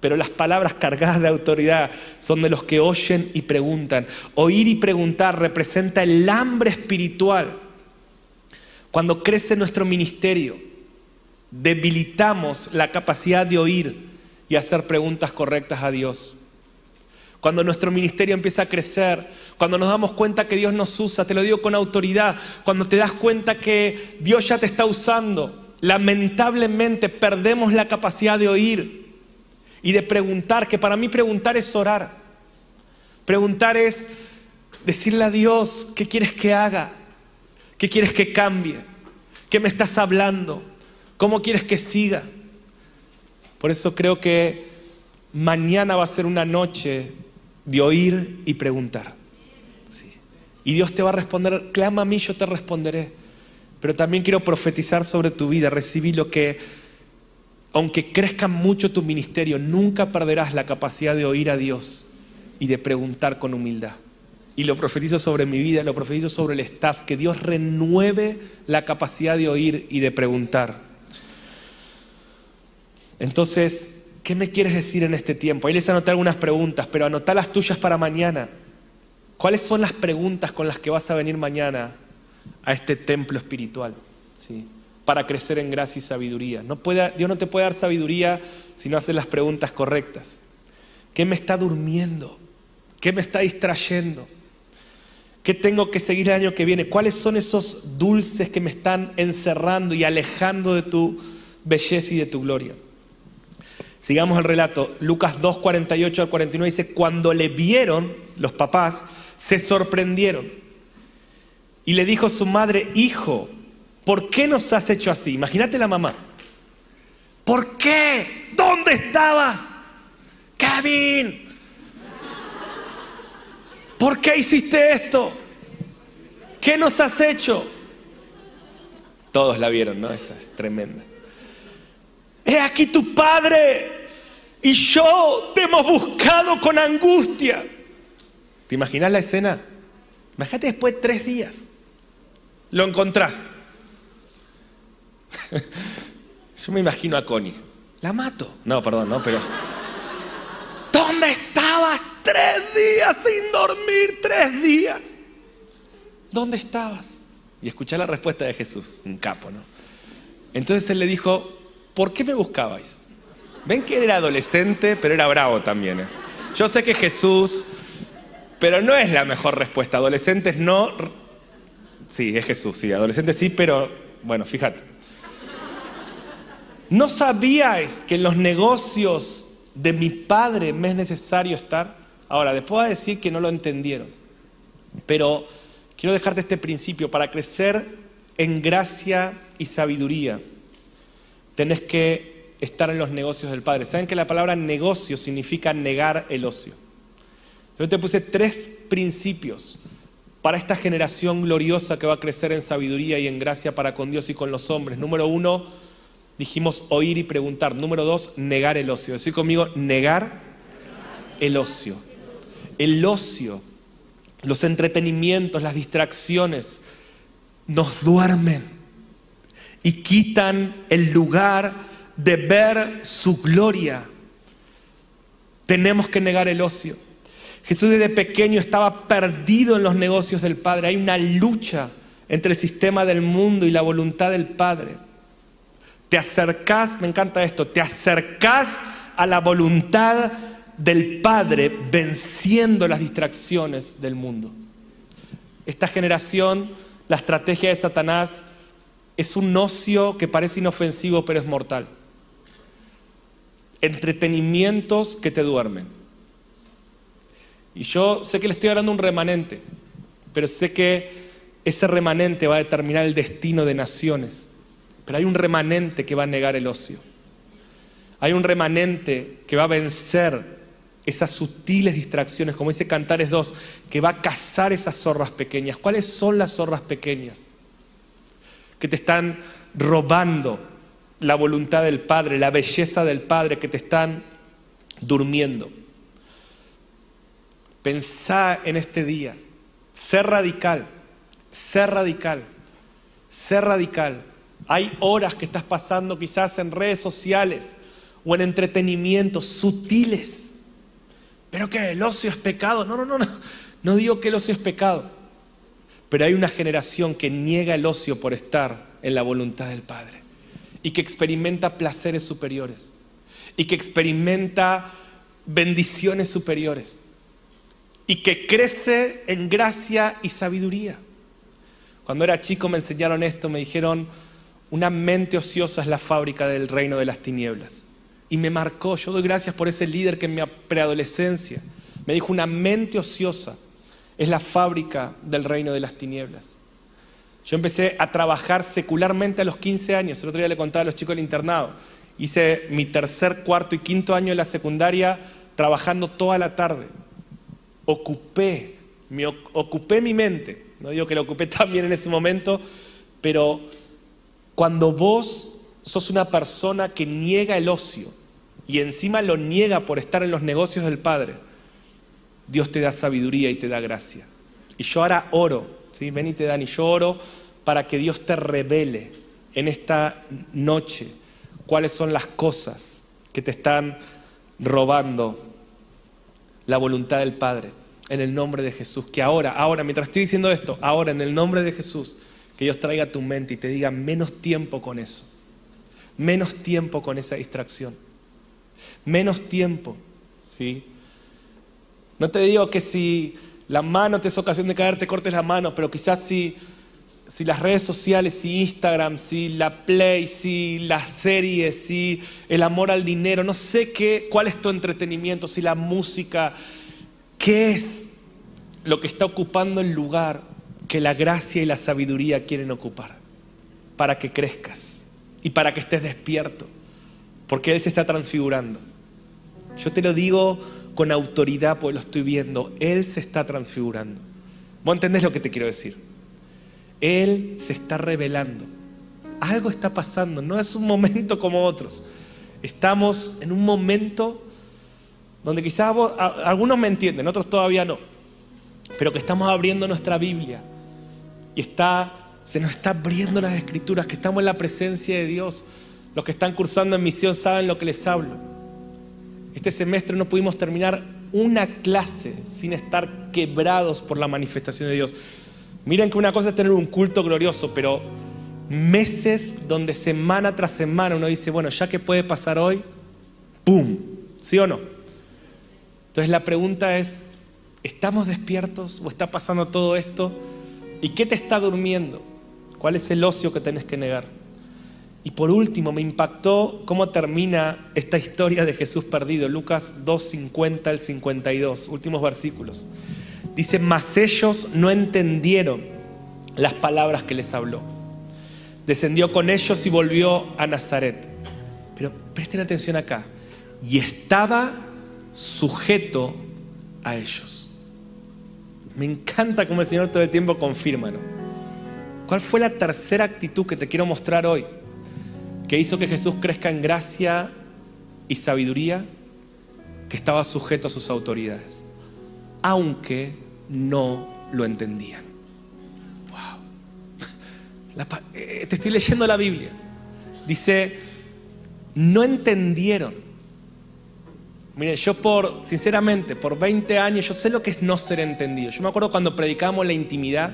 Pero las palabras cargadas de autoridad son de los que oyen y preguntan. Oír y preguntar representa el hambre espiritual. Cuando crece nuestro ministerio, debilitamos la capacidad de oír y hacer preguntas correctas a Dios. Cuando nuestro ministerio empieza a crecer, cuando nos damos cuenta que Dios nos usa, te lo digo con autoridad, cuando te das cuenta que Dios ya te está usando, lamentablemente perdemos la capacidad de oír y de preguntar, que para mí preguntar es orar. Preguntar es decirle a Dios, ¿qué quieres que haga? ¿Qué quieres que cambie? ¿Qué me estás hablando? ¿Cómo quieres que siga? Por eso creo que mañana va a ser una noche de oír y preguntar. Y Dios te va a responder, clama a mí, yo te responderé. Pero también quiero profetizar sobre tu vida, recibir lo que, aunque crezca mucho tu ministerio, nunca perderás la capacidad de oír a Dios y de preguntar con humildad. Y lo profetizo sobre mi vida, lo profetizo sobre el staff, que Dios renueve la capacidad de oír y de preguntar. Entonces, ¿Qué me quieres decir en este tiempo? Ahí les anoté algunas preguntas, pero anotá las tuyas para mañana. ¿Cuáles son las preguntas con las que vas a venir mañana a este templo espiritual? ¿Sí? Para crecer en gracia y sabiduría. No Dios no te puede dar sabiduría si no haces las preguntas correctas. ¿Qué me está durmiendo? ¿Qué me está distrayendo? ¿Qué tengo que seguir el año que viene? ¿Cuáles son esos dulces que me están encerrando y alejando de tu belleza y de tu gloria? Sigamos el relato. Lucas 2, 48 al 49 dice, cuando le vieron los papás, se sorprendieron. Y le dijo su madre, hijo, ¿por qué nos has hecho así? Imagínate la mamá. ¿Por qué? ¿Dónde estabas? Kevin. ¿Por qué hiciste esto? ¿Qué nos has hecho? Todos la vieron, ¿no? Esa es tremenda. He aquí tu padre y yo te hemos buscado con angustia. ¿Te imaginas la escena? Imagínate después de tres días. Lo encontrás. Yo me imagino a Connie. La mato. No, perdón, no, pero. ¿Dónde estabas tres días sin dormir? Tres días. ¿Dónde estabas? Y escuché la respuesta de Jesús, un capo, ¿no? Entonces él le dijo, ¿por qué me buscabais? Ven que era adolescente, pero era bravo también. ¿eh? Yo sé que Jesús, pero no es la mejor respuesta. Adolescentes no... Sí, es Jesús, sí. Adolescentes sí, pero bueno, fíjate. ¿No sabíais que en los negocios de mi padre me es necesario estar? Ahora, después a decir que no lo entendieron. Pero quiero dejarte este principio. Para crecer en gracia y sabiduría, tenés que estar en los negocios del Padre. ¿Saben que la palabra negocio significa negar el ocio? Yo te puse tres principios para esta generación gloriosa que va a crecer en sabiduría y en gracia para con Dios y con los hombres. Número uno, dijimos oír y preguntar. Número dos, negar el ocio. Decir conmigo, negar el ocio. El ocio, los entretenimientos, las distracciones, nos duermen y quitan el lugar de ver su gloria, tenemos que negar el ocio. Jesús desde pequeño estaba perdido en los negocios del Padre. Hay una lucha entre el sistema del mundo y la voluntad del Padre. Te acercás, me encanta esto, te acercás a la voluntad del Padre venciendo las distracciones del mundo. Esta generación, la estrategia de Satanás es un ocio que parece inofensivo pero es mortal. Entretenimientos que te duermen. Y yo sé que le estoy hablando un remanente, pero sé que ese remanente va a determinar el destino de naciones. Pero hay un remanente que va a negar el ocio. Hay un remanente que va a vencer esas sutiles distracciones, como dice Cantares 2, que va a cazar esas zorras pequeñas. ¿Cuáles son las zorras pequeñas? Que te están robando la voluntad del Padre, la belleza del Padre, que te están durmiendo. Pensá en este día, ser radical, ser radical, ser radical. Hay horas que estás pasando quizás en redes sociales o en entretenimientos sutiles. Pero que el ocio es pecado. No, no, no, no. No digo que el ocio es pecado. Pero hay una generación que niega el ocio por estar en la voluntad del Padre. Y que experimenta placeres superiores. Y que experimenta bendiciones superiores. Y que crece en gracia y sabiduría. Cuando era chico me enseñaron esto, me dijeron, una mente ociosa es la fábrica del reino de las tinieblas. Y me marcó, yo doy gracias por ese líder que en mi preadolescencia me dijo, una mente ociosa es la fábrica del reino de las tinieblas. Yo empecé a trabajar secularmente a los 15 años, el otro día le contaba a los chicos del internado. Hice mi tercer, cuarto y quinto año de la secundaria trabajando toda la tarde. Ocupé, ocupé mi mente. No digo que la ocupé también en ese momento, pero cuando vos sos una persona que niega el ocio y encima lo niega por estar en los negocios del Padre, Dios te da sabiduría y te da gracia. Y yo ahora oro, ¿sí? ven y te dan, y yo oro para que Dios te revele en esta noche cuáles son las cosas que te están robando la voluntad del Padre en el nombre de Jesús. Que ahora, ahora, mientras estoy diciendo esto, ahora en el nombre de Jesús, que Dios traiga a tu mente y te diga menos tiempo con eso, menos tiempo con esa distracción, menos tiempo, ¿sí? No te digo que si la mano te es ocasión de caer, te cortes la mano, pero quizás si, si las redes sociales, si Instagram, si la Play, si las series, si el amor al dinero, no sé qué, cuál es tu entretenimiento, si la música, qué es lo que está ocupando el lugar que la gracia y la sabiduría quieren ocupar para que crezcas y para que estés despierto, porque Él se está transfigurando. Yo te lo digo con autoridad porque lo estoy viendo, Él se está transfigurando. ¿Vos entendés lo que te quiero decir? Él se está revelando. Algo está pasando, no es un momento como otros. Estamos en un momento donde quizás algunos me entienden, otros todavía no, pero que estamos abriendo nuestra Biblia y está, se nos está abriendo las escrituras, que estamos en la presencia de Dios. Los que están cursando en misión saben lo que les hablo. Este semestre no pudimos terminar una clase sin estar quebrados por la manifestación de Dios. Miren que una cosa es tener un culto glorioso, pero meses donde semana tras semana uno dice, bueno, ya que puede pasar hoy, ¡pum! ¿Sí o no? Entonces la pregunta es, ¿estamos despiertos o está pasando todo esto? ¿Y qué te está durmiendo? ¿Cuál es el ocio que tenés que negar? Y por último, me impactó cómo termina esta historia de Jesús perdido. Lucas 2.50 al 52, últimos versículos. Dice, mas ellos no entendieron las palabras que les habló. Descendió con ellos y volvió a Nazaret. Pero presten atención acá. Y estaba sujeto a ellos. Me encanta cómo el Señor todo el tiempo confirma. ¿Cuál fue la tercera actitud que te quiero mostrar hoy? Que hizo que Jesús crezca en gracia y sabiduría, que estaba sujeto a sus autoridades, aunque no lo entendían. Wow. Eh, te estoy leyendo la Biblia. Dice, no entendieron Miren, yo por, sinceramente, por 20 años, yo sé lo que es no ser entendido. Yo me acuerdo cuando predicamos la intimidad,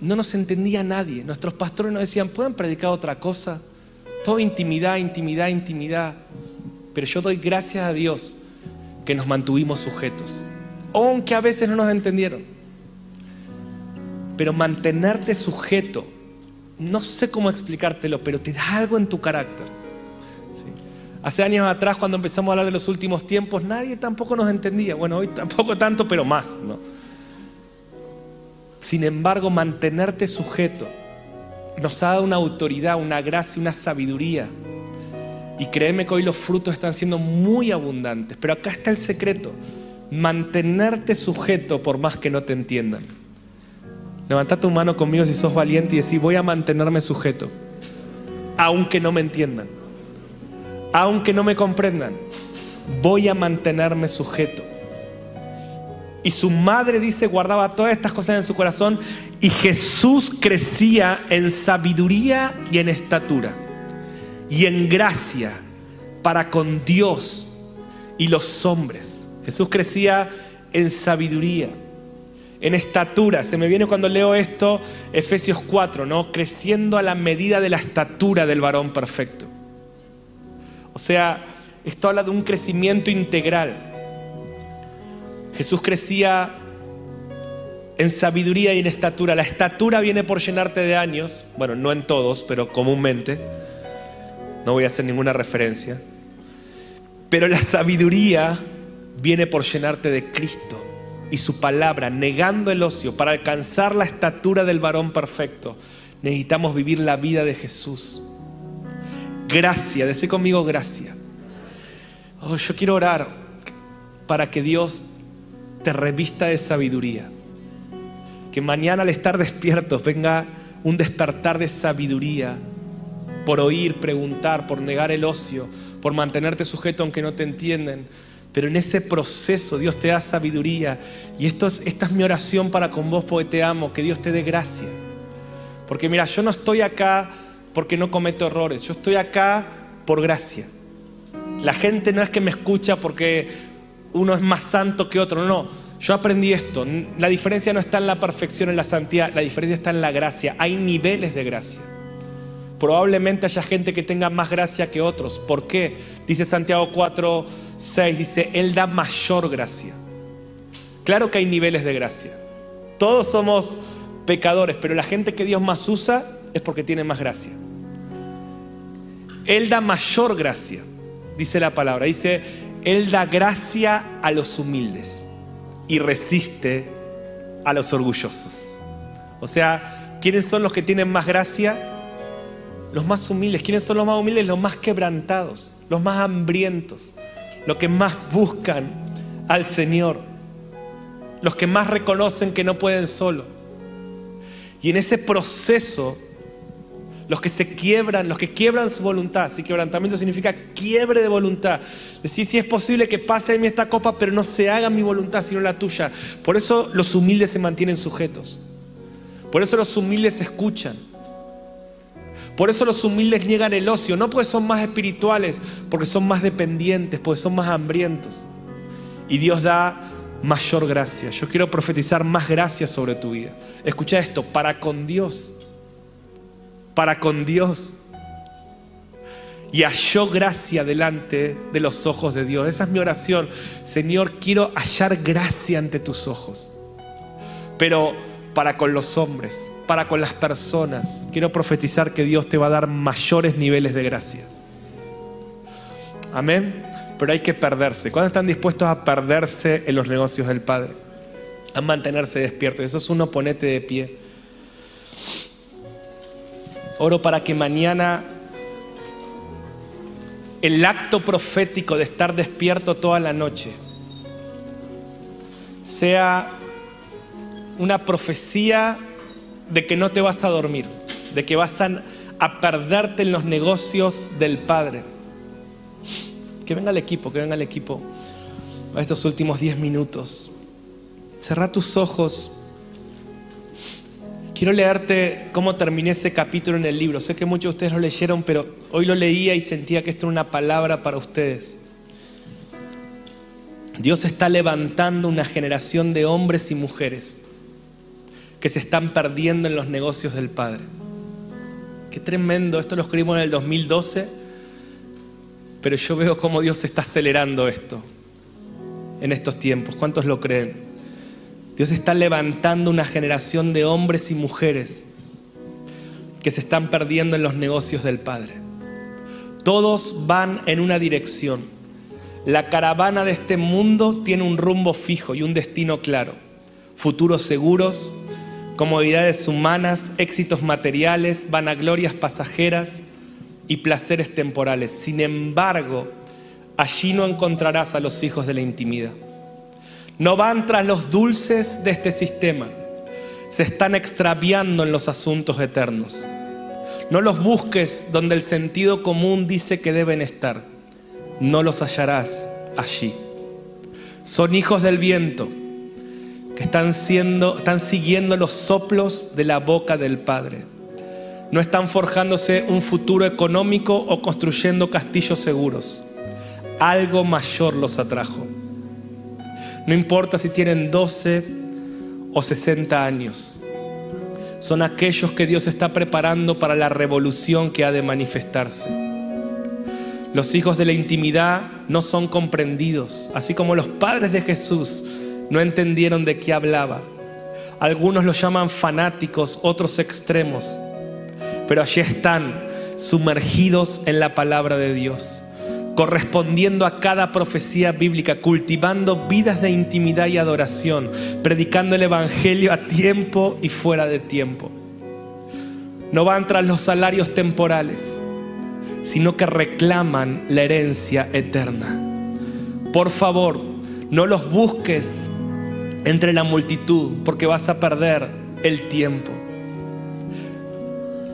no nos entendía nadie. Nuestros pastores nos decían, ¿pueden predicar otra cosa? Todo intimidad, intimidad, intimidad. Pero yo doy gracias a Dios que nos mantuvimos sujetos, aunque a veces no nos entendieron. Pero mantenerte sujeto, no sé cómo explicártelo, pero te da algo en tu carácter. Hace años atrás, cuando empezamos a hablar de los últimos tiempos, nadie tampoco nos entendía. Bueno, hoy tampoco tanto, pero más. ¿no? Sin embargo, mantenerte sujeto nos ha dado una autoridad, una gracia, una sabiduría. Y créeme que hoy los frutos están siendo muy abundantes. Pero acá está el secreto. Mantenerte sujeto por más que no te entiendan. Levanta tu mano conmigo si sos valiente y decís, voy a mantenerme sujeto. Aunque no me entiendan. Aunque no me comprendan. Voy a mantenerme sujeto. Y su madre dice, guardaba todas estas cosas en su corazón. Y Jesús crecía en sabiduría y en estatura. Y en gracia para con Dios y los hombres. Jesús crecía en sabiduría, en estatura. Se me viene cuando leo esto, Efesios 4, ¿no? Creciendo a la medida de la estatura del varón perfecto. O sea, esto habla de un crecimiento integral. Jesús crecía en sabiduría y en estatura. La estatura viene por llenarte de años, bueno, no en todos, pero comúnmente. No voy a hacer ninguna referencia. Pero la sabiduría viene por llenarte de Cristo y su palabra, negando el ocio. Para alcanzar la estatura del varón perfecto, necesitamos vivir la vida de Jesús. Gracia, decir conmigo gracia. Oh, yo quiero orar para que Dios te revista de sabiduría. Que mañana al estar despiertos venga un despertar de sabiduría por oír, preguntar, por negar el ocio, por mantenerte sujeto aunque no te entienden. Pero en ese proceso Dios te da sabiduría. Y esto es, esta es mi oración para con vos porque te amo, que Dios te dé gracia. Porque mira, yo no estoy acá porque no cometo errores, yo estoy acá por gracia. La gente no es que me escucha porque uno es más santo que otro, no, Yo aprendí esto. La diferencia no está en la perfección, en la santidad, la diferencia está en la gracia. Hay niveles de gracia. Probablemente haya gente que tenga más gracia que otros. ¿Por qué? Dice Santiago 4, 6, dice, Él da mayor gracia. Claro que hay niveles de gracia. Todos somos pecadores, pero la gente que Dios más usa es porque tiene más gracia. Él da mayor gracia, dice la palabra. Dice, él da gracia a los humildes y resiste a los orgullosos. O sea, ¿quiénes son los que tienen más gracia? Los más humildes. ¿Quiénes son los más humildes? Los más quebrantados, los más hambrientos, los que más buscan al Señor, los que más reconocen que no pueden solo. Y en ese proceso los que se quiebran, los que quiebran su voluntad. Si quebrantamiento significa quiebre de voluntad. Decir, si es posible que pase de mí esta copa, pero no se haga mi voluntad, sino la tuya. Por eso los humildes se mantienen sujetos. Por eso los humildes escuchan. Por eso los humildes niegan el ocio, no porque son más espirituales, porque son más dependientes, porque son más hambrientos. Y Dios da mayor gracia. Yo quiero profetizar más gracia sobre tu vida. Escucha esto, para con Dios para con Dios. Y halló gracia delante de los ojos de Dios. Esa es mi oración. Señor, quiero hallar gracia ante tus ojos. Pero para con los hombres, para con las personas, quiero profetizar que Dios te va a dar mayores niveles de gracia. Amén. Pero hay que perderse. ¿Cuándo están dispuestos a perderse en los negocios del Padre? A mantenerse despiertos. Eso es un oponente de pie. Oro para que mañana el acto profético de estar despierto toda la noche sea una profecía de que no te vas a dormir, de que vas a, perderte en los negocios del Padre. Que venga el equipo, que venga el equipo a estos últimos 10 minutos. Cerra tus ojos. Quiero leerte cómo terminé ese capítulo en el libro. Sé que muchos de ustedes lo leyeron, pero hoy lo leía y sentía que esto era una palabra para ustedes. Dios está levantando una generación de hombres y mujeres que se están perdiendo en los negocios del Padre. Qué tremendo, esto lo escribimos en el 2012, pero yo veo cómo Dios está acelerando esto en estos tiempos. ¿Cuántos lo creen? Dios está levantando una generación de hombres y mujeres que se están perdiendo en los negocios del Padre. Todos van en una dirección. La caravana de este mundo tiene un rumbo fijo y un destino claro. Futuros seguros, comodidades humanas, éxitos materiales, vanaglorias pasajeras y placeres temporales. Sin embargo, allí no encontrarás a los hijos de la intimidad. No van tras los dulces de este sistema. Se están extraviando en los asuntos eternos. No los busques donde el sentido común dice que deben estar. No los hallarás allí. Son hijos del viento que están, siendo, están siguiendo los soplos de la boca del Padre. No están forjándose un futuro económico o construyendo castillos seguros. Algo mayor los atrajo. No importa si tienen 12 o 60 años. Son aquellos que Dios está preparando para la revolución que ha de manifestarse. Los hijos de la intimidad no son comprendidos, así como los padres de Jesús no entendieron de qué hablaba. Algunos los llaman fanáticos, otros extremos, pero allí están sumergidos en la palabra de Dios, correspondiendo a cada profecía bíblica, cultivando vidas de intimidad y adoración, predicando el Evangelio a tiempo y fuera de tiempo. No van tras los salarios temporales, sino que reclaman la herencia eterna. Por favor, no los busques entre la multitud porque vas a perder el tiempo.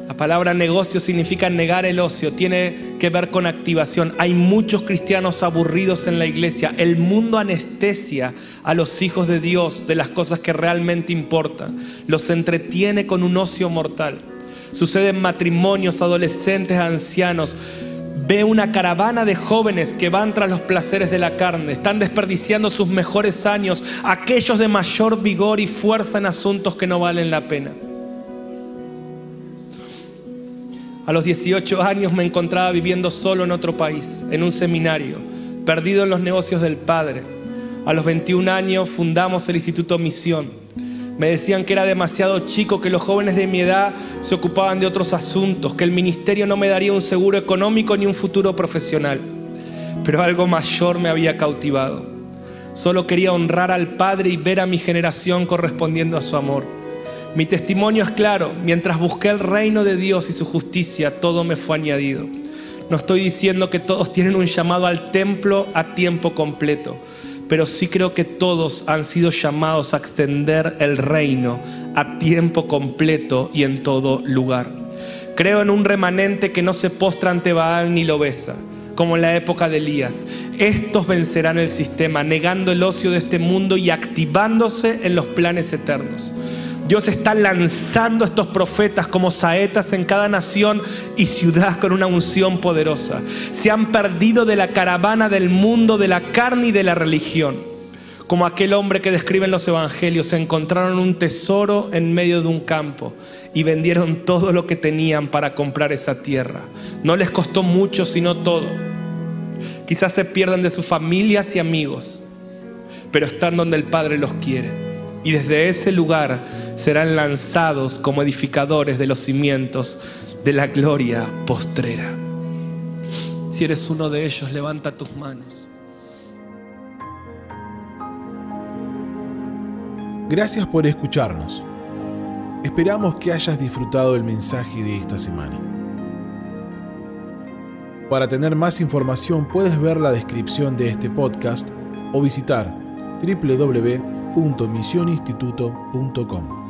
La palabra negocio significa negar el ocio, tiene que ver con activación. Hay muchos cristianos aburridos en la iglesia. El mundo anestesia a los hijos de Dios de las cosas que realmente importan. Los entretiene con un ocio mortal. Sucede en matrimonios, adolescentes, ancianos ve una caravana de jóvenes que van tras los placeres de la carne, están desperdiciando sus mejores años, aquellos de mayor vigor y fuerza en asuntos que no valen la pena. A los 18 años me encontraba viviendo solo en otro país, en un seminario, perdido en los negocios del Padre. A los 21 años fundamos el Instituto Misión. Me decían que era demasiado chico, que los jóvenes de mi edad se ocupaban de otros asuntos, que el ministerio no me daría un seguro económico ni un futuro profesional. Pero algo mayor me había cautivado. Solo quería honrar al Padre y ver a mi generación correspondiendo a su amor. Mi testimonio es claro, mientras busqué el reino de Dios y su justicia, todo me fue añadido. No estoy diciendo que todos tienen un llamado al templo a tiempo completo pero sí creo que todos han sido llamados a extender el reino a tiempo completo y en todo lugar. Creo en un remanente que no se postra ante Baal ni lo besa, como en la época de Elías. Estos vencerán el sistema, negando el ocio de este mundo y activándose en los planes eternos. Dios está lanzando estos profetas como saetas en cada nación y ciudad con una unción poderosa. Se han perdido de la caravana del mundo, de la carne y de la religión. Como aquel hombre que describen los evangelios, se encontraron un tesoro en medio de un campo y vendieron todo lo que tenían para comprar esa tierra. No les costó mucho, sino todo. Quizás se pierdan de sus familias y amigos, pero están donde el Padre los quiere. Y desde ese lugar serán lanzados como edificadores de los cimientos de la gloria postrera. Si eres uno de ellos, levanta tus manos. Gracias por escucharnos. Esperamos que hayas disfrutado el mensaje de esta semana. Para tener más información puedes ver la descripción de este podcast o visitar www.misioninstituto.com.